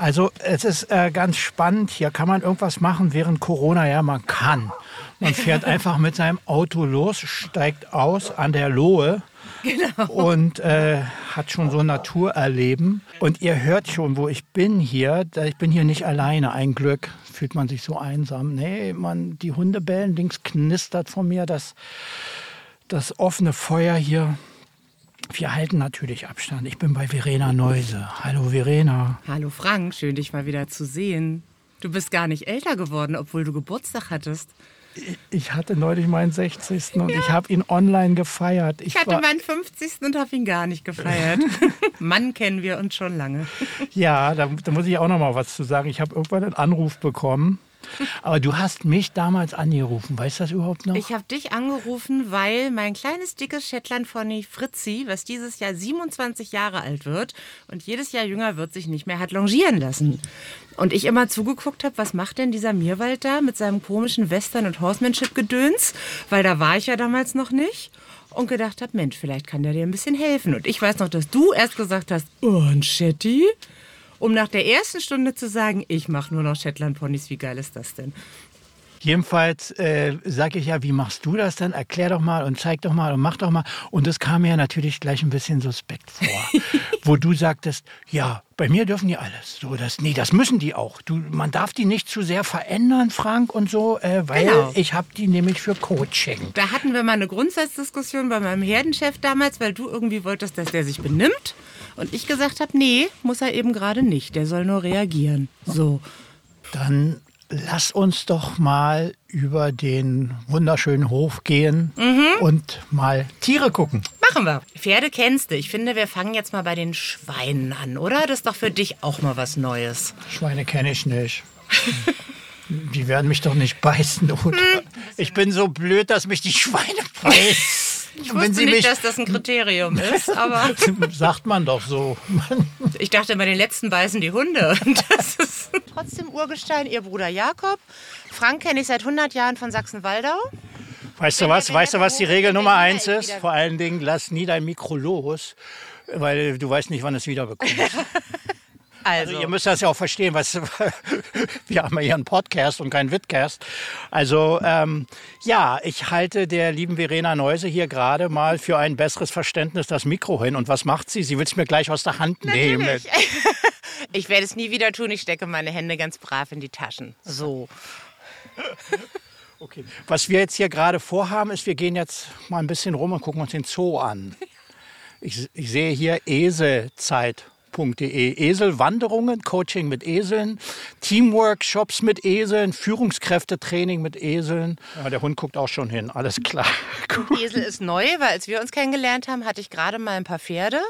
Also es ist äh, ganz spannend. Hier kann man irgendwas machen während Corona. Ja, man kann. Man fährt einfach mit seinem Auto los, steigt aus an der Lohe genau. und äh, hat schon so Naturerleben. Und ihr hört schon, wo ich bin hier. Ich bin hier nicht alleine. Ein Glück fühlt man sich so einsam. Nee, man, die Hunde bellen, links knistert von mir das, das offene Feuer hier. Wir halten natürlich Abstand. Ich bin bei Verena Neuse. Hallo Verena. Hallo Frank, schön dich mal wieder zu sehen. Du bist gar nicht älter geworden, obwohl du Geburtstag hattest. Ich hatte neulich meinen 60. und ja. ich habe ihn online gefeiert. Ich, ich hatte meinen 50. und habe ihn gar nicht gefeiert. Mann kennen wir uns schon lange. Ja, da, da muss ich auch noch mal was zu sagen. Ich habe irgendwann einen Anruf bekommen aber du hast mich damals angerufen. Weißt du das überhaupt noch? Ich habe dich angerufen, weil mein kleines, dickes Shetland-Pony Fritzi, was dieses Jahr 27 Jahre alt wird und jedes Jahr jünger wird, sich nicht mehr hat longieren lassen. Und ich immer zugeguckt habe, was macht denn dieser Mirwald da mit seinem komischen Western- und Horsemanship-Gedöns? Weil da war ich ja damals noch nicht und gedacht habe, Mensch, vielleicht kann der dir ein bisschen helfen. Und ich weiß noch, dass du erst gesagt hast, oh, ein Shetty? Um nach der ersten Stunde zu sagen, ich mache nur noch Shetland-Ponys. Wie geil ist das denn? Jedenfalls äh, sage ich ja, wie machst du das denn? Erklär doch mal und zeig doch mal und mach doch mal. Und das kam mir natürlich gleich ein bisschen suspekt vor, wo du sagtest, ja, bei mir dürfen die alles. So, das, nee, das müssen die auch. Du, man darf die nicht zu sehr verändern, Frank und so, äh, weil genau. ich habe die nämlich für Coaching. Da hatten wir mal eine Grundsatzdiskussion bei meinem Herdenchef damals, weil du irgendwie wolltest, dass der sich benimmt. Und ich gesagt habe, nee, muss er eben gerade nicht. Der soll nur reagieren. So. Dann lass uns doch mal über den wunderschönen Hof gehen mhm. und mal Tiere gucken. Machen wir. Pferde kennst du. Ich finde, wir fangen jetzt mal bei den Schweinen an, oder? Das ist doch für dich auch mal was Neues. Schweine kenne ich nicht. die werden mich doch nicht beißen, oder? Hm. Ich bin so blöd, dass mich die Schweine beißen. Ich wusste nicht, mich, dass das ein Kriterium ist, aber. sagt man doch so. ich dachte, bei den letzten beißen die Hunde. Das ist trotzdem Urgestein, ihr Bruder Jakob. Frank kenne ich seit 100 Jahren von Sachsen-Waldau. Weißt du was? Weißt du, was die Regel Nummer eins ist? Vor allen Dingen, lass nie dein Mikro los, weil du weißt nicht, wann es wieder bekommst. Also. also. ihr müsst das ja auch verstehen, was wir haben ja hier einen Podcast und keinen Witcast. Also ähm, ja, ich halte der lieben Verena Neuse hier gerade mal für ein besseres Verständnis das Mikro hin. Und was macht sie? Sie will es mir gleich aus der Hand Natürlich. nehmen. ich werde es nie wieder tun. Ich stecke meine Hände ganz brav in die Taschen. So. Okay. Was wir jetzt hier gerade vorhaben, ist, wir gehen jetzt mal ein bisschen rum und gucken uns den Zoo an. Ich, ich sehe hier Eselzeit www.eselwanderungen, Eselwanderungen, Coaching mit Eseln, Teamworkshops mit Eseln, Führungskräftetraining mit Eseln. Ja, der Hund guckt auch schon hin, alles klar. Esel ist neu, weil als wir uns kennengelernt haben, hatte ich gerade mal ein paar Pferde.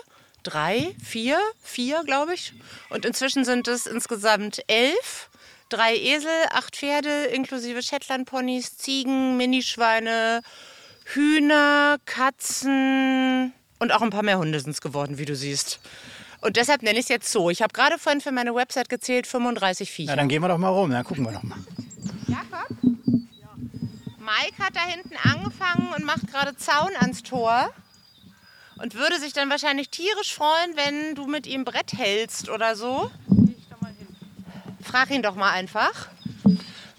Drei, vier, vier, glaube ich. Und inzwischen sind es insgesamt elf. Drei Esel, acht Pferde, inklusive Shetland-Ponys, Ziegen, Minischweine, Hühner, Katzen und auch ein paar mehr Hunde sind es geworden, wie du siehst. Und deshalb nenne ich es jetzt so. Ich habe gerade vorhin für meine Website gezählt 35 Viecher. Na, dann gehen wir doch mal rum, dann gucken wir doch mal. Jakob? Mike hat da hinten angefangen und macht gerade Zaun ans Tor. Und würde sich dann wahrscheinlich tierisch freuen, wenn du mit ihm Brett hältst oder so. Frag ihn doch mal einfach.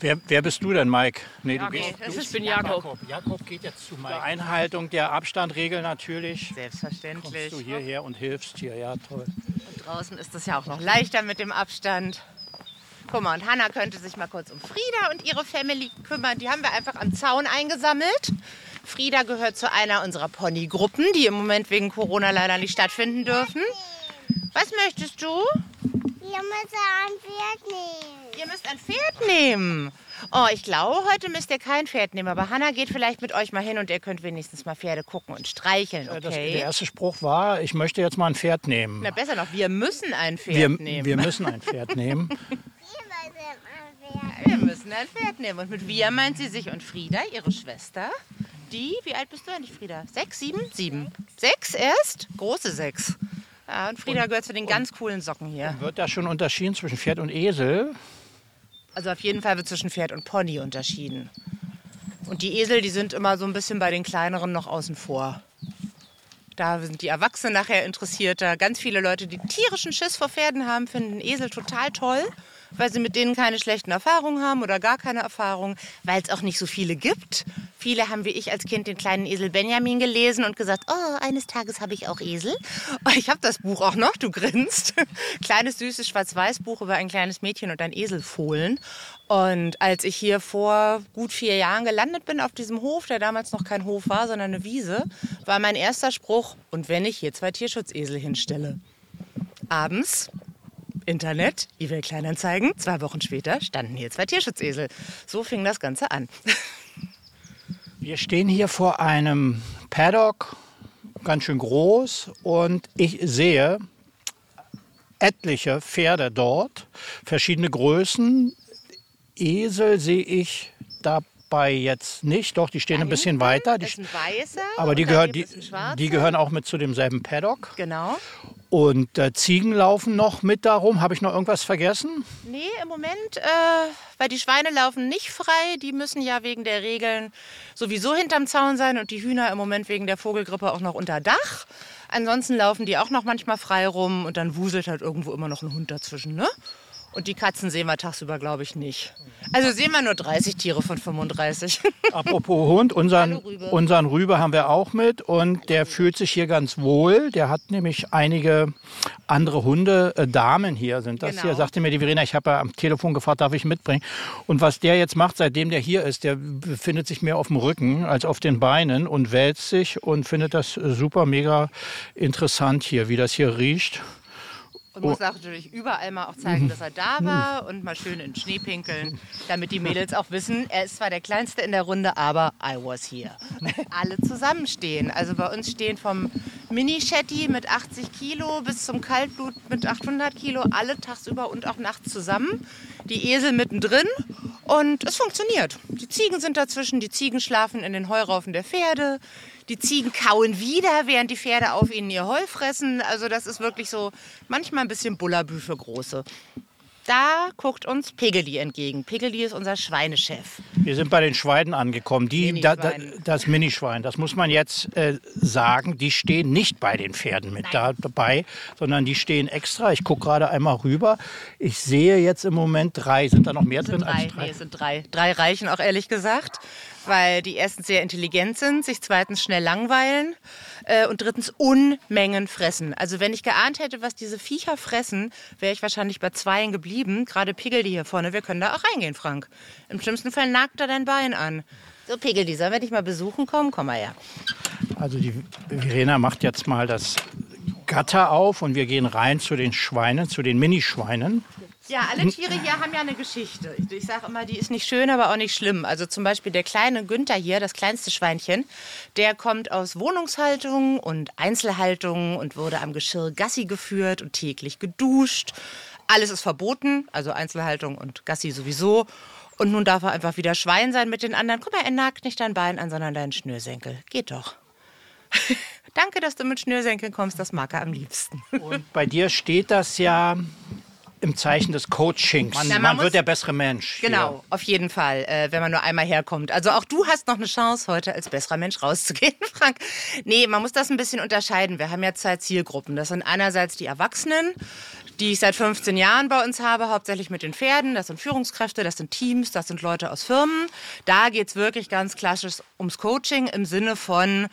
Wer, wer bist du denn, Mike? Nee, du gehst, du ich bin Jakob. Jakob. Jakob geht jetzt zu Mike. Einhaltung der Abstandregel natürlich. Selbstverständlich. Kommst du hierher und hilfst hier, ja toll. Und draußen ist es ja auch noch leichter mit dem Abstand. Guck mal, und Hanna könnte sich mal kurz um Frieda und ihre Family kümmern. Die haben wir einfach am Zaun eingesammelt. Frieda gehört zu einer unserer Ponygruppen, die im Moment wegen Corona leider nicht stattfinden dürfen. Was möchtest du? Wir müssen ein Pferd nehmen. Ihr müsst ein Pferd nehmen. Oh, ich glaube, heute müsst ihr kein Pferd nehmen. Aber Hanna geht vielleicht mit euch mal hin und ihr könnt wenigstens mal Pferde gucken und streicheln, okay? Das, der erste Spruch war, ich möchte jetzt mal ein Pferd nehmen. Na, besser noch, wir müssen ein Pferd wir, nehmen. Wir müssen ein Pferd nehmen. wir müssen ein Pferd nehmen. Und mit wir meint sie sich und Frieda, ihre Schwester. Die, wie alt bist du eigentlich, Frieda? Sechs, sieben? Sieben. Sechs erst? Große sechs. Ja, und Frieda und, gehört zu den ganz coolen Socken hier. Wird da schon unterschieden zwischen Pferd und Esel? Also auf jeden Fall wird zwischen Pferd und Pony unterschieden. Und die Esel, die sind immer so ein bisschen bei den kleineren noch außen vor. Da sind die Erwachsenen nachher interessierter. Ganz viele Leute, die tierischen Schiss vor Pferden haben, finden Esel total toll weil sie mit denen keine schlechten Erfahrungen haben oder gar keine Erfahrungen, weil es auch nicht so viele gibt. Viele haben wie ich als Kind den kleinen Esel Benjamin gelesen und gesagt, oh, eines Tages habe ich auch Esel. Ich habe das Buch auch noch, du grinst. Kleines, süßes Schwarz-Weiß-Buch über ein kleines Mädchen und ein Eselfohlen. Und als ich hier vor gut vier Jahren gelandet bin auf diesem Hof, der damals noch kein Hof war, sondern eine Wiese, war mein erster Spruch, und wenn ich hier zwei Tierschutzesel hinstelle. Abends Internet, eBay Kleinanzeigen. Zwei Wochen später standen hier zwei Tierschutzesel. So fing das Ganze an. Wir stehen hier vor einem Paddock, ganz schön groß, und ich sehe etliche Pferde dort, verschiedene Größen. Esel sehe ich dabei jetzt nicht, doch die stehen Da ein bisschen weiter. Die, ist ein weißer aber die, daneben die, die gehören auch mit zu demselben Paddock. Genau. Und äh, Ziegen laufen noch mit darum. Habe ich noch irgendwas vergessen? Nee, im Moment, äh, weil die Schweine laufen nicht frei. Die müssen ja wegen der Regeln sowieso hinterm Zaun sein und die Hühner im Moment wegen der Vogelgrippe auch noch unter Dach. Ansonsten laufen die auch noch manchmal frei rum und dann wuselt halt irgendwo immer noch ein Hund dazwischen, ne? Und die Katzen sehen wir tagsüber, glaube ich, nicht. Also sehen wir nur 30 Tiere von 35. Apropos Hund, unseren, Hallo, Rübe. unseren Rübe haben wir auch mit und der fühlt sich hier ganz wohl. Der hat nämlich einige andere Hunde, äh, Damen hier sind das Genau. hier. Sagte mir die Verena, ich habe ja am Telefon gefragt, darf ich mitbringen? Und was der jetzt macht, seitdem der hier ist, der befindet sich mehr auf dem Rücken als auf den Beinen und wälzt sich und findet das äh, super mega interessant hier, wie das hier riecht. Und muss auch natürlich überall mal auch zeigen, dass er da war und mal schön in den Schnee pinkeln, damit die Mädels auch wissen, er ist zwar der Kleinste in der Runde, aber I was here. Alle zusammenstehen. Also bei uns stehen vom Mini-Shetty mit 80 Kilo bis zum Kaltblut mit 800 Kilo, alle tagsüber und auch nachts zusammen. Die Esel mittendrin und es funktioniert. Die Ziegen sind dazwischen, die Ziegen schlafen in den Heuraufen der Pferde. Die Ziegen kauen wieder, während die Pferde auf ihnen ihr Heu fressen. Also das ist wirklich so manchmal ein bisschen Bullabü für Große. Da guckt uns Pigeli entgegen. Pigeli ist unser Schweinechef. Wir sind bei den Schweinen angekommen. Die, da, da, das Minischwein, das muss man jetzt äh, sagen, die stehen nicht bei den Pferden mit da, dabei, sondern die stehen extra. Ich gucke gerade einmal rüber. Ich sehe jetzt im Moment drei. Sind da noch mehr drin Drei, als drei? nee, es sind drei. Drei reichen auch ehrlich gesagt, weil die erstens sehr intelligent sind, sich zweitens schnell langweilen äh, und drittens Unmengen fressen. Also wenn ich geahnt hätte, was diese Viecher fressen, wäre ich wahrscheinlich bei zweien geblieben. Gerade Pigel, die hier vorne, wir können da auch reingehen, Frank. Im schlimmsten Fall nagt er dein Bein an. So, Pigel, die sollen wir dich mal besuchen kommen? Komm mal her. Also die Verena macht jetzt mal das Gatter auf und wir gehen rein zu den Schweinen, zu den Minischweinen. Ja, alle Tiere hier haben ja eine Geschichte. Ich, ich sage immer, die ist nicht schön, aber auch nicht schlimm. Also zum Beispiel der kleine Günther hier, das kleinste Schweinchen, der kommt aus Wohnungshaltung und Einzelhaltung und wurde am Geschirr Gassi geführt und täglich geduscht. Alles ist verboten, also Einzelhaltung und Gassi sowieso. Und nun darf er einfach wieder Schwein sein mit den anderen. Guck mal, er nagt nicht dein Bein an, sondern deinen Schnürsenkel. Geht doch. Danke, dass du mit Schnürsenkeln kommst, das mag er am liebsten. Und bei dir steht das ja im Zeichen des Coachings. Man, Na, man man muss- wird der bessere Mensch. hier. Genau, auf jeden Fall, äh, wenn man nur einmal herkommt. Also auch du hast noch eine Chance, heute als besserer Mensch rauszugehen, Frank. Nee, man muss das ein bisschen unterscheiden. Wir haben ja zwei Zielgruppen. Das sind einerseits die Erwachsenen, die ich seit 15 Jahren bei uns habe, hauptsächlich mit den Pferden. Das sind Führungskräfte, das sind Teams, das sind Leute aus Firmen. Da geht's wirklich ganz klassisch ums Coaching im Sinne von,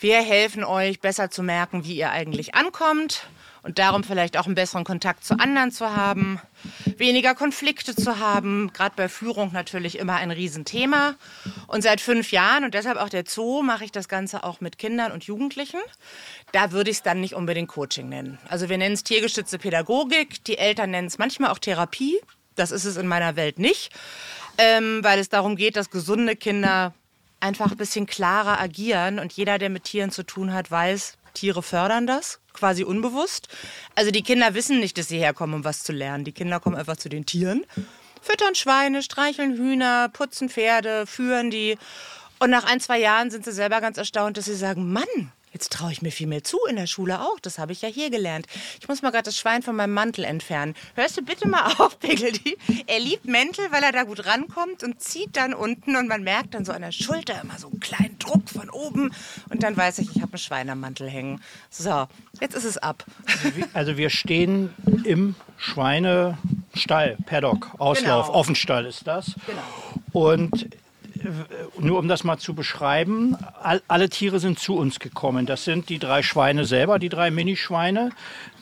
wir helfen euch besser zu merken, wie ihr eigentlich ankommt und darum vielleicht auch einen besseren Kontakt zu anderen zu haben, weniger Konflikte zu haben, gerade bei Führung natürlich immer ein Riesenthema. Und seit fünf Jahren und deshalb auch der Zoo mache ich das Ganze auch mit Kindern und Jugendlichen. Da würde ich es dann nicht unbedingt Coaching nennen. Also wir nennen es tiergestützte Pädagogik, die Eltern nennen es manchmal auch Therapie. Das ist es in meiner Welt nicht, ähm, weil es darum geht, dass gesunde Kinder einfach ein bisschen klarer agieren und jeder, der mit Tieren zu tun hat, weiß, Tiere fördern das, quasi unbewusst. Also die Kinder wissen nicht, dass sie herkommen, um was zu lernen. Die Kinder kommen einfach zu den Tieren, füttern Schweine, streicheln Hühner, putzen Pferde, führen die. Und nach ein, zwei Jahren sind sie selber ganz erstaunt, dass sie sagen, Mann, Jetzt traue ich mir viel mehr zu in der Schule auch. Das habe ich ja hier gelernt. Ich muss mal gerade das Schwein von meinem Mantel entfernen. Hörst du bitte mal auf, Piggledy? Er liebt Mäntel, weil er da gut rankommt und zieht dann unten und man merkt dann so an der Schulter immer so einen kleinen Druck. Von oben und dann weiß ich, ich habe einen Schwein am Mantel hängen. So, jetzt ist es ab. Also wir stehen im Schweinestall, Paddock, Auslauf, Genau. Offenstall ist das. Genau. Und nur um das mal zu beschreiben, all, alle Tiere sind zu uns gekommen. Das sind die drei Schweine selber, die drei Minischweine.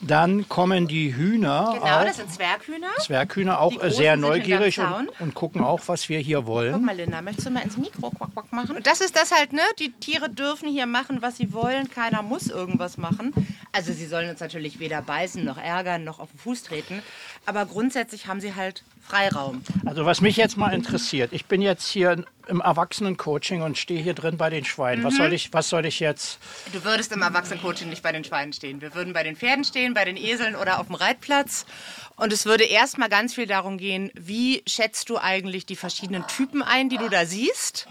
Dann kommen die Hühner, Genau, auch, das sind Zwerghühner. Zwerghühner, auch sehr neugierig und, und gucken auch, was wir hier Guck wollen. mal, Linda, möchtest du mal ins Mikro quack, quack machen? Und das ist das halt, ne? Die Tiere dürfen hier machen, was sie wollen. Keiner muss irgendwas machen. Also sie sollen uns natürlich weder beißen, noch ärgern, noch auf den Fuß treten. Aber grundsätzlich haben sie halt Freiraum. Also was mich jetzt mal interessiert, ich bin jetzt hier im Erwachsenen-Coaching und stehe hier drin bei den Schweinen. Mhm. Was, soll ich, was soll ich jetzt Du würdest im Erwachsenencoaching nicht bei den Schweinen stehen. Wir würden bei den Pferden stehen, bei den Eseln oder auf dem Reitplatz. Und es würde erstmal ganz viel darum gehen, wie schätzt du eigentlich die verschiedenen Typen ein, die du da siehst?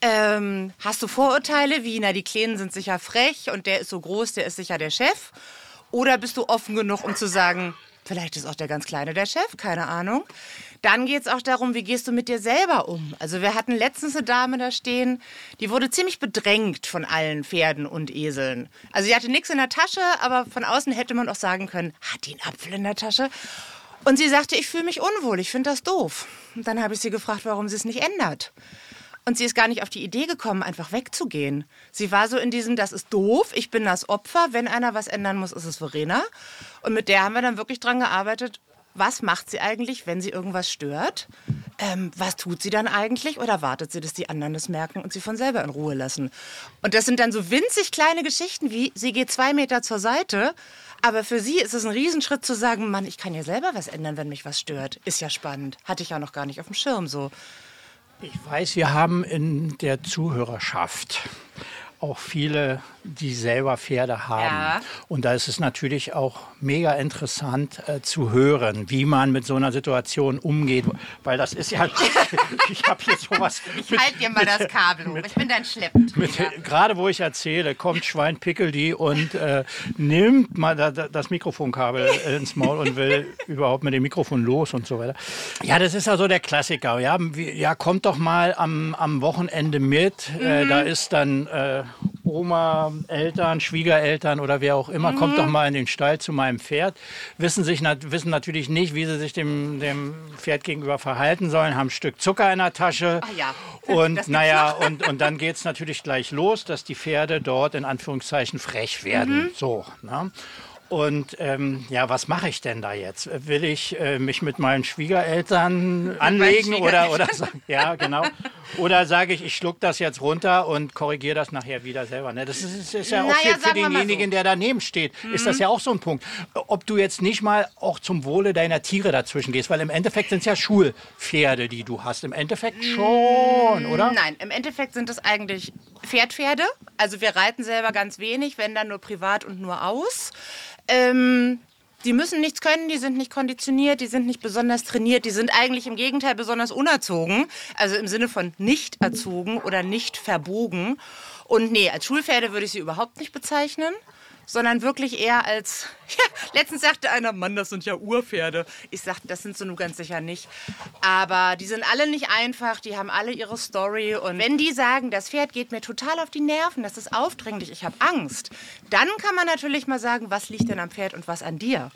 Ähm, hast du Vorurteile wie, na, die Kleinen sind sicher frech und der ist so groß, der ist sicher der Chef? Oder bist du offen genug, um zu sagen, vielleicht ist auch der ganz Kleine der Chef, keine Ahnung. Dann geht es auch darum, wie gehst du mit dir selber um? Also wir hatten letztens eine Dame da stehen, die wurde ziemlich bedrängt von allen Pferden und Eseln. Also sie hatte nichts in der Tasche, aber von außen hätte man auch sagen können, hat die einen Apfel in der Tasche? Und sie sagte, ich fühle mich unwohl, ich finde das doof. Und dann habe ich sie gefragt, warum sie es nicht ändert. Und sie ist gar nicht auf die Idee gekommen, einfach wegzugehen. Sie war so in diesem, das ist doof, ich bin das Opfer, wenn einer was ändern muss, ist es Verena. Und mit der haben wir dann wirklich dran gearbeitet, was macht sie eigentlich, wenn sie irgendwas stört? Ähm, was tut sie dann eigentlich? Oder wartet sie, dass die anderen das merken und sie von selber in Ruhe lassen? Und das sind dann so winzig kleine Geschichten wie, sie geht zwei Meter zur Seite, aber für sie ist es ein Riesenschritt zu sagen, Mann, ich kann ja selber was ändern, wenn mich was stört. Ist ja spannend. Hatte ich ja noch gar nicht auf dem Schirm so. Ich weiß, wir haben in der Zuhörerschaft auch viele, die selber Pferde haben. Ja. Und da ist es natürlich auch mega interessant äh, zu hören, wie man mit so einer Situation umgeht. Weil das ist ja, ich habe hier sowas. Ich halte dir mal das Kabel hoch. Ich bin dein Schleppträger. Mit, gerade wo ich erzähle, kommt Schwein Pickeldi und äh, nimmt mal da, da, das Mikrofonkabel ins Maul und will überhaupt mit dem Mikrofon los und so weiter. Ja, das ist ja so der Klassiker. Ja, ja kommt doch mal am, am Wochenende mit. Äh, da ist dann äh, Oma, Eltern, Schwiegereltern oder wer auch immer, kommt doch mal in den Stall zu meinem Pferd. Wissen, sich, wissen natürlich nicht, wie sie sich dem, dem Pferd gegenüber verhalten sollen, haben ein Stück Zucker in der Tasche. Ach ja, Und naja, und, und dann geht es natürlich gleich los, dass die Pferde dort in Anführungszeichen frech werden. So. Ne? Und ähm, ja, was mache ich denn da jetzt? Will ich äh, mich mit meinen Schwiegereltern anlegen oder, oder ja, genau. Oder sage ich, ich schluck das jetzt runter und korrigiere das nachher wieder selber. Ne? Das ist, ist ja auch Naja, für, denjenigen, so. der daneben steht, ist das ja auch so ein Punkt. Ob du jetzt nicht mal auch zum Wohle deiner Tiere dazwischen gehst, weil im Endeffekt sind es ja Schulpferde, die du hast. Im Endeffekt schon, oder? Nein, im Endeffekt sind es eigentlich Pferdpferde. Also wir reiten selber ganz wenig, wenn dann nur privat und nur aus. Ähm, die müssen nichts können, die sind nicht konditioniert, die sind nicht besonders trainiert, die sind eigentlich im Gegenteil besonders unerzogen. Also im Sinne von nicht erzogen oder nicht verbogen. Und nee, als Schulpferde würde ich sie überhaupt nicht bezeichnen. Sondern wirklich eher als. Ja, letztens sagte einer, Mann, das sind ja Urpferde. Ich sagte, das sind sie nun ganz sicher nicht. Aber die sind alle nicht einfach, die haben alle ihre Story. Und wenn die sagen, das Pferd geht mir total auf die Nerven, das ist aufdringlich, ich habe Angst, dann kann man natürlich mal sagen, was liegt denn am Pferd und was an dir.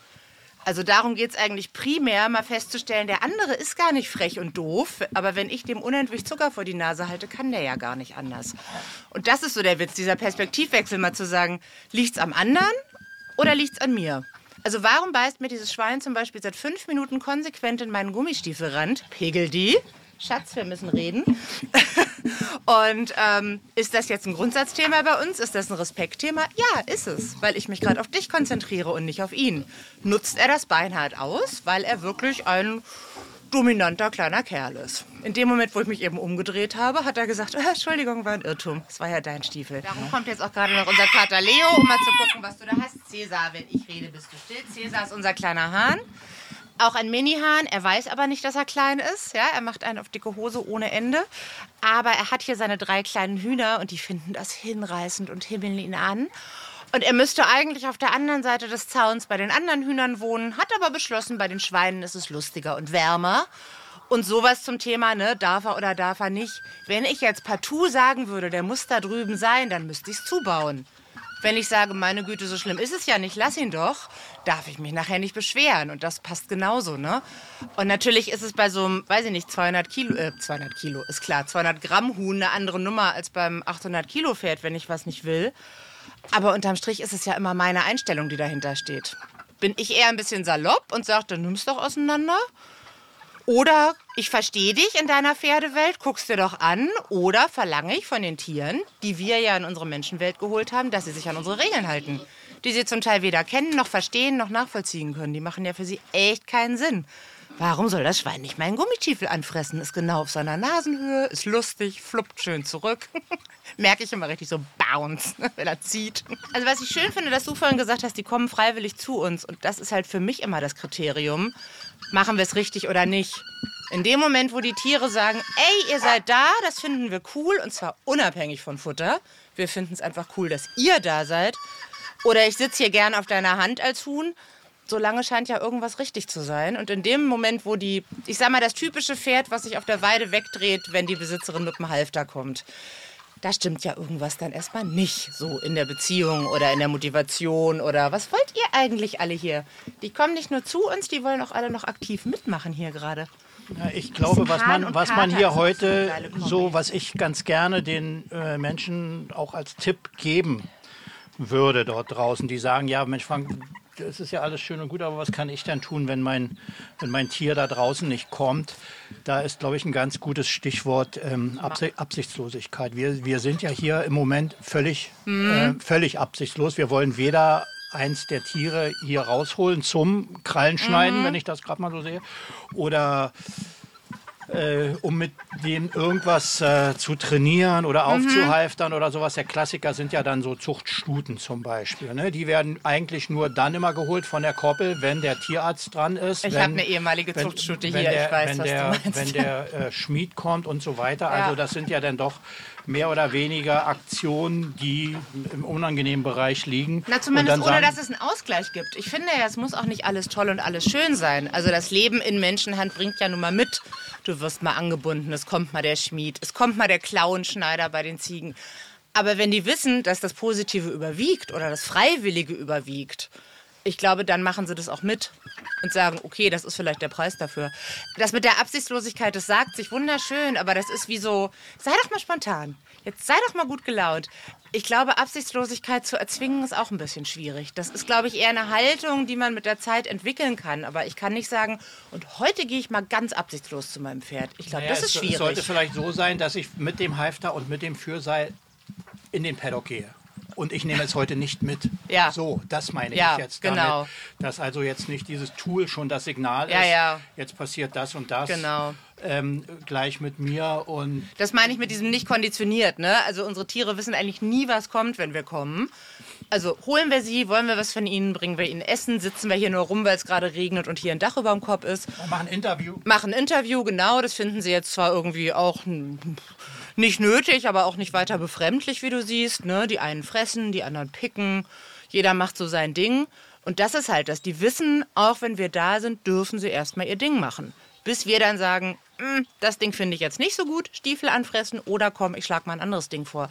Also darum geht es eigentlich primär, mal festzustellen, der andere ist gar nicht frech und doof, aber wenn ich dem unendlich Zucker vor die Nase halte, kann der ja gar nicht anders. Und das ist so der Witz, dieser Perspektivwechsel, mal zu sagen, liegt's am anderen oder liegt's an mir? Also warum beißt mir dieses Schwein zum Beispiel seit fünf Minuten konsequent in meinen Gummistiefelrand? Pegel die. Schatz, wir müssen reden. Und ähm, ist das jetzt ein Grundsatzthema bei uns? Ist das ein Respektthema? Ja, ist es, weil ich mich gerade auf dich konzentriere und nicht auf ihn. Nutzt er das beinhart aus, weil er wirklich ein dominanter kleiner Kerl ist. In dem Moment, wo ich mich eben umgedreht habe, hat er gesagt, "Ah, Entschuldigung, war ein Irrtum. Es war ja dein Stiefel. Darum kommt jetzt auch gerade noch unser Kater Leo, um mal zu gucken, was du da hast. Cäsar, wenn ich rede, bist du still. Cäsar ist unser kleiner Hahn. Auch ein Mini-Hahn. Er weiß aber nicht, dass er klein ist. Ja, er macht einen auf dicke Hose ohne Ende. Aber er hat hier seine drei kleinen Hühner und die finden das hinreißend und himmeln ihn an. Und er müsste eigentlich auf der anderen Seite des Zauns bei den anderen Hühnern wohnen, hat aber beschlossen, bei den Schweinen ist es lustiger und wärmer. Und sowas zum Thema, ne, darf er oder darf er nicht. Wenn ich jetzt partout sagen würde, der muss da drüben sein, dann müsste ich es zubauen. Wenn ich sage, meine Güte, so schlimm ist es ja nicht, lass ihn doch, darf ich mich nachher nicht beschweren. Und das passt genauso, ne? Und natürlich ist es bei so einem, weiß ich nicht, 200 Kilo, äh, 200 Kilo, ist klar, 200 Gramm Huhn eine andere Nummer als beim 800 Kilo Pferd, wenn ich was nicht will. Aber unterm Strich ist es ja immer meine Einstellung, die dahinter steht. Bin ich eher ein bisschen salopp und sage, dann nimm's doch auseinander? Oder ich verstehe dich in deiner Pferdewelt, guckst dir doch an. Oder verlange ich von den Tieren, die wir ja in unsere Menschenwelt geholt haben, dass sie sich an unsere Regeln halten. Die sie zum Teil weder kennen, noch verstehen, noch nachvollziehen können. Die machen ja für sie echt keinen Sinn. Warum soll das Schwein nicht meinen Gummitiefel anfressen? Ist genau auf seiner Nasenhöhe, ist lustig, fluppt schön zurück. Merke ich immer richtig so bounce, wenn er zieht. Also was ich schön finde, dass du vorhin gesagt hast, die kommen freiwillig zu uns. Und das ist halt für mich immer das Kriterium. Machen wir es richtig oder nicht? In dem Moment, wo die Tiere sagen, ey, ihr seid da, das finden wir cool, und zwar unabhängig von Futter. Wir finden es einfach cool, dass ihr da seid. Oder ich sitze hier gern auf deiner Hand als Huhn solange scheint ja irgendwas richtig zu sein. Und in dem Moment, wo die, ich sag mal, das typische Pferd, was sich auf der Weide wegdreht, wenn die Besitzerin mit dem Halfter kommt, da stimmt ja irgendwas dann erstmal nicht so in der Beziehung oder in der Motivation oder was wollt ihr eigentlich alle hier? Die kommen nicht nur zu uns, die wollen auch alle noch aktiv mitmachen hier gerade. Ja, ich glaube, was man, was man hier heute so, was ich ganz gerne den äh, Menschen auch als Tipp geben würde dort draußen, die sagen, ja, Mensch, Frank, es ist ja alles schön und gut, aber was kann ich denn tun, wenn mein, wenn mein Tier da draußen nicht kommt? Da ist, glaube ich, ein ganz gutes Stichwort ähm, Absichtslosigkeit. Wir, wir sind ja hier im Moment völlig, mhm. äh, völlig absichtslos. Wir wollen weder eins der Tiere hier rausholen zum Krallenschneiden, mhm. wenn ich das gerade mal so sehe, oder äh, um mit denen irgendwas äh, zu trainieren oder mhm. aufzuhalftern oder sowas. Der Klassiker sind ja dann so Zuchtstuten zum Beispiel. Ne? Die werden eigentlich nur dann immer geholt von der Koppel, wenn der Tierarzt dran ist. Ich habe eine ehemalige wenn, Zuchtstute hier, der, ich weiß, wenn was der, du meinst. Wenn der äh, Schmied kommt und so weiter. Also ja. das sind ja dann doch mehr oder weniger Aktionen, die im unangenehmen Bereich liegen. Na, zumindest ohne, dass es einen Ausgleich gibt. Ich finde ja, es muss auch nicht alles toll und alles schön sein. Also das Leben in Menschenhand bringt ja nun mal mit. Du wirst mal angebunden, es kommt mal der Schmied, es kommt mal der Klauenschneider bei den Ziegen. Aber wenn die wissen, dass das Positive überwiegt oder das Freiwillige überwiegt, ich glaube, dann machen sie das auch mit und sagen, okay, das ist vielleicht der Preis dafür. Das mit der Absichtslosigkeit, das sagt sich wunderschön, aber das ist wie so, sei doch mal spontan. Jetzt sei doch mal gut gelaunt. Ich glaube, Absichtslosigkeit zu erzwingen ist auch ein bisschen schwierig. Das ist, glaube ich, eher eine Haltung, die man mit der Zeit entwickeln kann. Aber ich kann nicht sagen, und heute gehe ich mal ganz absichtslos zu meinem Pferd. Ich glaube, naja, das ist schwierig. Es sollte vielleicht so sein, dass ich mit dem Halfter und mit dem Fürseil in den Paddock gehe und ich nehme es heute nicht mit. Ja. So, das meine ja, ich jetzt damit. Genau. Dass also jetzt nicht dieses Tool schon das Signal ja, ist, ja. jetzt passiert das und das. Genau. Ähm, gleich mit mir und. Das meine ich mit diesem nicht konditioniert, ne? Also unsere Tiere wissen eigentlich nie, was kommt, wenn wir kommen. Also holen wir sie, wollen wir was von ihnen, bringen wir ihnen Essen, sitzen wir hier nur rum, weil es gerade regnet und hier ein Dach über dem Kopf ist. Und machen ein Interview. Machen ein Interview, genau. Das finden sie jetzt zwar irgendwie auch nicht nötig, aber auch nicht weiter befremdlich, wie du siehst. Ne? Die einen fressen, die anderen picken. Jeder macht so sein Ding. Und das ist halt das. Die wissen, auch wenn wir da sind, dürfen sie erstmal ihr Ding machen. Bis wir dann sagen, hm, das Ding finde ich jetzt nicht so gut, Stiefel anfressen oder komm, ich schlage mal ein anderes Ding vor.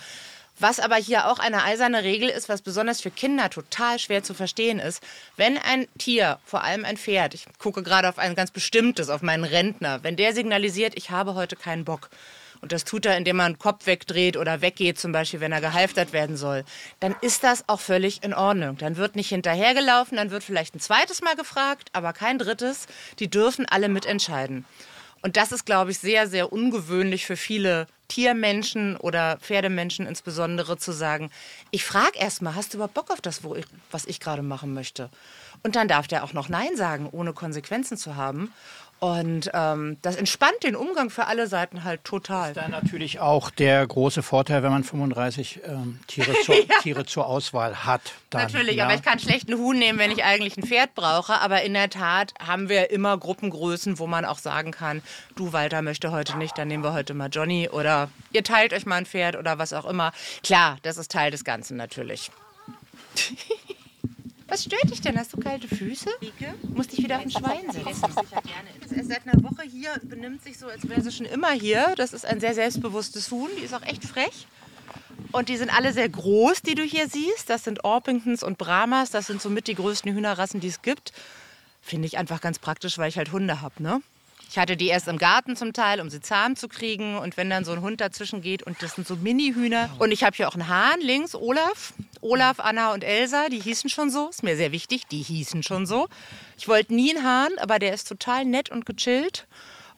Was aber hier auch eine eiserne Regel ist, was besonders für Kinder total schwer zu verstehen ist, wenn ein Tier, vor allem ein Pferd, ich gucke gerade auf ein ganz bestimmtes, auf meinen Rentner, wenn der signalisiert, ich habe heute keinen Bock, und das tut er, indem er einen Kopf wegdreht oder weggeht, zum Beispiel, wenn er gehalftert werden soll, dann ist das auch völlig in Ordnung. Dann wird nicht hinterhergelaufen, dann wird vielleicht ein zweites Mal gefragt, aber kein drittes. Die dürfen alle mitentscheiden. Und das ist, glaube ich, sehr, sehr ungewöhnlich für viele Tiermenschen oder Pferdemenschen insbesondere zu sagen, ich frage erst mal, hast du überhaupt Bock auf das, ich, was ich gerade machen möchte? Und dann darf der auch noch Nein sagen, ohne Konsequenzen zu haben. Und ähm, das entspannt den Umgang für alle Seiten halt total. Das ist dann natürlich auch der große Vorteil, wenn man 35 ähm, Tiere, zur, ja. Tiere zur Auswahl hat. Dann, natürlich, ja. aber ich kann schlecht einen Huhn nehmen, wenn ich eigentlich ein Pferd brauche. Aber in der Tat haben wir immer Gruppengrößen, wo man auch sagen kann, du Walter möchte heute nicht, dann nehmen wir heute mal Johnny. Oder ihr teilt euch mal ein Pferd oder was auch immer. Klar, das ist Teil des Ganzen natürlich. Was stört dich denn? Hast du kalte Füße? Rike? Musst dich wieder auf den Schwein setzen. Sie ist seit einer Woche hier, benimmt sich so, als wäre sie schon immer hier. Das ist ein sehr selbstbewusstes Huhn. Die ist auch echt frech. Und die sind alle sehr groß, die du hier siehst. Das sind Orpingtons und Brahmas. Das sind somit die größten Hühnerrassen, die es gibt. Finde ich einfach ganz praktisch, weil ich halt Hunde habe. Ne? Ich hatte die erst im Garten zum Teil, um sie zahm zu kriegen. Und wenn dann so ein Hund dazwischen geht und das sind so Mini-Hühner. Und ich habe hier auch einen Hahn links, Olaf. Olaf, Anna und Elsa, die hießen schon so. Ist mir sehr wichtig, die hießen schon so. Ich wollte nie einen Hahn, aber der ist total nett und gechillt.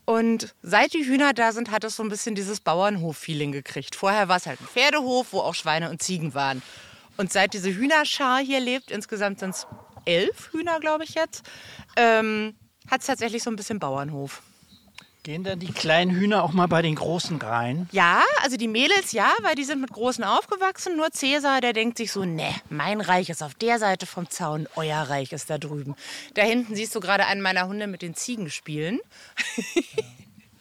Und seit die Hühner da sind, hat es so ein bisschen dieses Bauernhof-Feeling gekriegt. Vorher war es halt ein Pferdehof, wo auch Schweine und Ziegen waren. Und seit diese Hühnerschar hier lebt, insgesamt sind es elf Hühner, glaube ich jetzt, ähm, hat es tatsächlich so ein bisschen Bauernhof. Gehen denn die kleinen Hühner auch mal bei den Großen rein? Ja, also die Mädels ja, weil die sind mit Großen aufgewachsen. Nur Cäsar, der denkt sich so, ne, mein Reich ist auf der Seite vom Zaun, euer Reich ist da drüben. Da hinten siehst du gerade einen meiner Hunde mit den Ziegen spielen.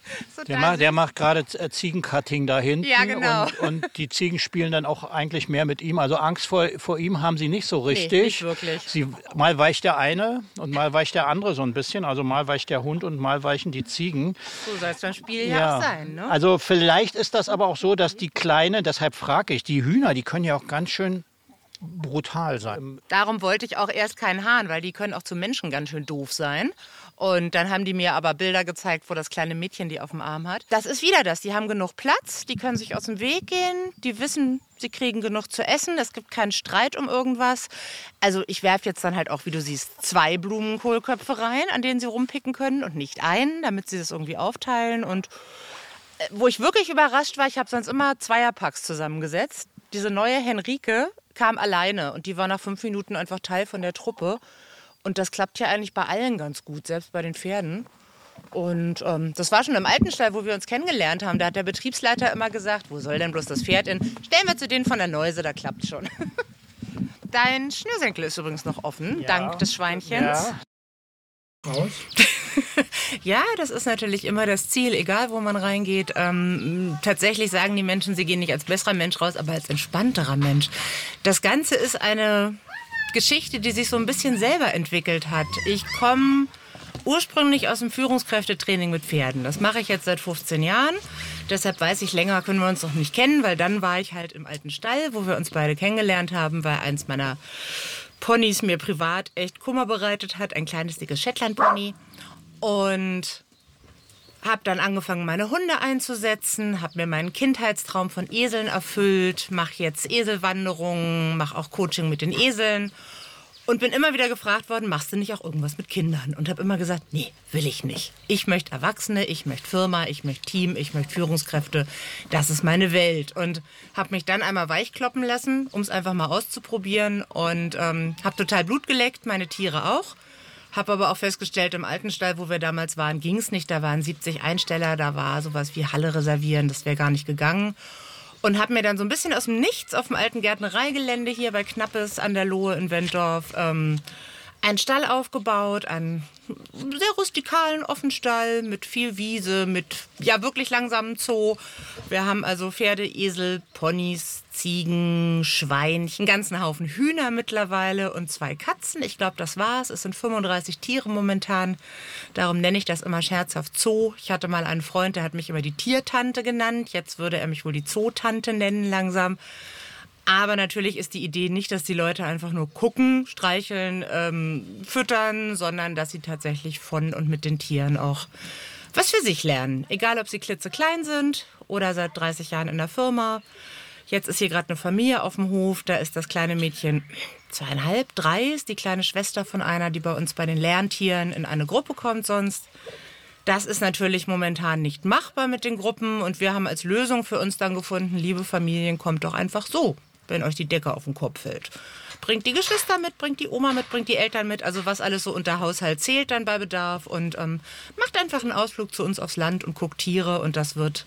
So der, macht, der macht gerade äh, Ziegencutting da hinten. Ja, genau. Und, und, die Ziegen spielen dann auch eigentlich mehr mit ihm. Also Angst vor, vor ihm haben sie nicht so richtig. Nee, nicht wirklich. Sie, mal weicht der eine und mal weicht der andere so ein bisschen. Also mal weicht der Hund und mal weichen die Ziegen. So soll es beim Spiel ja, ja auch sein. Ne? Also vielleicht ist das aber auch so, dass die Kleinen, deshalb frage ich, die Hühner, die können ja auch ganz schön brutal sein. Darum wollte ich auch erst keinen Hahn, weil die können auch zu Menschen ganz schön doof sein. Und dann haben die mir aber Bilder gezeigt, wo das kleine Mädchen die auf dem Arm hat. Das ist wieder das. Die haben genug Platz, die können sich aus dem Weg gehen, die wissen, sie kriegen genug zu essen, es gibt keinen Streit um irgendwas. Also ich werfe jetzt dann halt auch, wie du siehst, zwei Blumenkohlköpfe rein, an denen sie rumpicken können und nicht einen, damit sie das irgendwie aufteilen. Und äh, wo ich wirklich überrascht war, ich habe sonst immer Zweierpacks zusammengesetzt. Diese neue Henrike kam alleine und die war nach fünf Minuten einfach Teil von der Truppe. Und das klappt ja eigentlich bei allen ganz gut, selbst bei den Pferden. Und ähm, das war schon im alten Stall, wo wir uns kennengelernt haben. Da hat der Betriebsleiter immer gesagt, wo soll denn bloß das Pferd hin? Stellen wir zu denen von der Neuse, da klappt schon. Dein Schnürsenkel ist übrigens noch offen, ja. dank des Schweinchens. Ja. Raus. ja, das ist natürlich immer das Ziel, egal wo man reingeht. Ähm, tatsächlich sagen die Menschen, sie gehen nicht als besserer Mensch raus, aber als entspannterer Mensch. Das Ganze ist eine Geschichte, die sich so ein bisschen selber entwickelt hat. Ich komme ursprünglich aus dem Führungskräftetraining mit Pferden. Das mache ich jetzt seit 15 Jahren. Deshalb weiß ich, länger können wir uns noch nicht kennen, weil dann war ich halt im alten Stall, wo wir uns beide kennengelernt haben, weil eins meiner Ponys mir privat echt Kummer bereitet hat. Ein kleines, dickes Shetland-Pony. Und habe dann angefangen, meine Hunde einzusetzen, habe mir meinen Kindheitstraum von Eseln erfüllt, mache jetzt Eselwanderungen, mache auch Coaching mit den Eseln und bin immer wieder gefragt worden, machst du nicht auch irgendwas mit Kindern? Und habe immer gesagt, nee, will ich nicht. Ich möchte Erwachsene, ich möchte Firma, ich möchte Team, ich möchte Führungskräfte. Das ist meine Welt. Und habe mich dann einmal weichkloppen lassen, um es einfach mal auszuprobieren. Und ähm, habe total Blut geleckt, meine Tiere auch. Habe aber auch festgestellt, im alten Stall, wo wir damals waren, ging es nicht. Da waren 70 Einsteller, da war sowas wie Halle reservieren, das wäre gar nicht gegangen. Und habe mir dann so ein bisschen aus dem Nichts auf dem alten Gärtnereigelände hier bei Knappes an der Lohe in Wentorf ähm, einen Stall aufgebaut, einen sehr rustikalen Offenstall mit viel Wiese, mit ja wirklich langsamem Zoo. Wir haben also Pferde, Esel, Ponys, Ziegen, Schweinchen, einen ganzen Haufen Hühner mittlerweile und zwei Katzen. Ich glaube, das war's. Es sind 35 Tiere momentan. Darum nenne ich das immer scherzhaft Zoo. Ich hatte mal einen Freund, der hat mich immer die Tiertante genannt. Jetzt würde er mich wohl die Zootante nennen langsam. Aber natürlich ist die Idee nicht, dass die Leute einfach nur gucken, streicheln, ähm, füttern, sondern dass sie tatsächlich von und mit den Tieren auch was für sich lernen. Egal, ob sie klitzeklein sind oder seit 30 Jahren in der Firma. Jetzt ist hier gerade eine Familie auf dem Hof. Da ist das kleine Mädchen zweieinhalb, drei, ist die kleine Schwester von einer, die bei uns bei den Lerntieren in eine Gruppe kommt sonst. Das ist natürlich momentan nicht machbar mit den Gruppen und wir haben als Lösung für uns dann gefunden, liebe Familien, kommt doch einfach so wenn euch die Decke auf den Kopf fällt. Bringt die Geschwister mit, bringt die Oma mit, bringt die Eltern mit, also was alles so unter Haushalt zählt dann bei Bedarf und ähm, macht einfach einen Ausflug zu uns aufs Land und guckt Tiere und das wird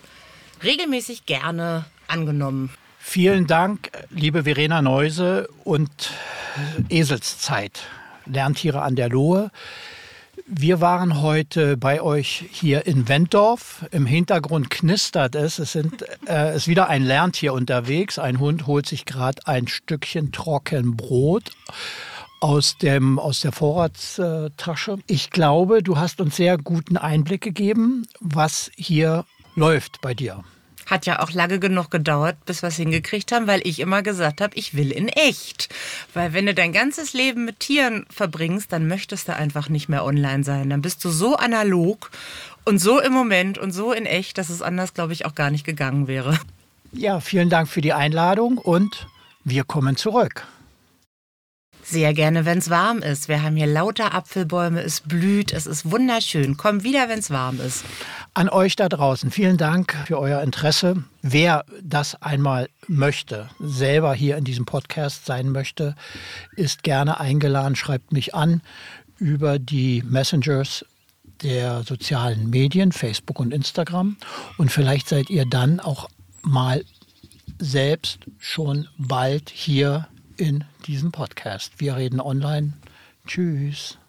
regelmäßig gerne angenommen. Vielen Dank, liebe Verena Neuse und Eselszeit. Lerntiere an der Lohe. Wir waren heute bei euch hier in Wentorf. Im Hintergrund knistert es. Es sind, äh, ist wieder ein Lerntier unterwegs. Ein Hund holt sich gerade ein Stückchen Trockenbrot aus, dem, aus der Vorratstasche. Ich glaube, du hast uns sehr guten Einblick gegeben, was hier läuft bei dir. Hat ja auch lange genug gedauert, bis wir es hingekriegt haben, weil ich immer gesagt habe, ich will in echt. Weil wenn du dein ganzes Leben mit Tieren verbringst, dann möchtest du einfach nicht mehr online sein. Dann bist du so analog und so im Moment und so in echt, dass es anders, glaube ich, auch gar nicht gegangen wäre. Ja, vielen Dank für die Einladung und wir kommen zurück. Sehr gerne, wenn es warm ist. Wir haben hier lauter Apfelbäume, es blüht, es ist wunderschön. Komm wieder, wenn es warm ist. An euch da draußen, vielen Dank für euer Interesse. Wer das einmal möchte, selber hier in diesem Podcast sein möchte, ist gerne eingeladen, schreibt mich an über die Messengers der sozialen Medien, Facebook und Instagram. Und vielleicht seid ihr dann auch mal selbst schon bald hier in diesem Podcast. Wir reden online. Tschüss.